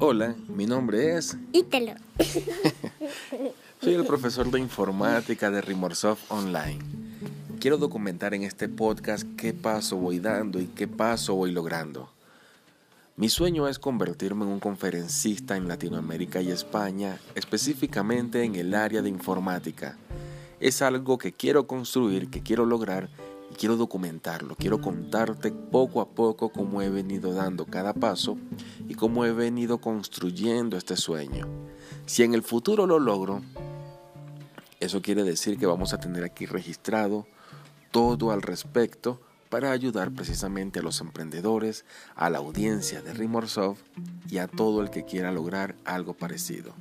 Hola, mi nombre es Ítalo. Soy el profesor de informática de Rimorsoft Online. Quiero documentar en este podcast qué paso voy dando y qué paso voy logrando. Mi sueño es convertirme en un conferencista en Latinoamérica y España, específicamente en el área de informática. Es algo que quiero construir, que quiero lograr y quiero documentarlo. Quiero contarte poco a poco cómo he venido dando cada paso y cómo he venido construyendo este sueño. Si en el futuro lo logro, eso quiere decir que vamos a tener aquí registrado todo al respecto para ayudar precisamente a los emprendedores, a la audiencia de Rimorsoft y a todo el que quiera lograr algo parecido.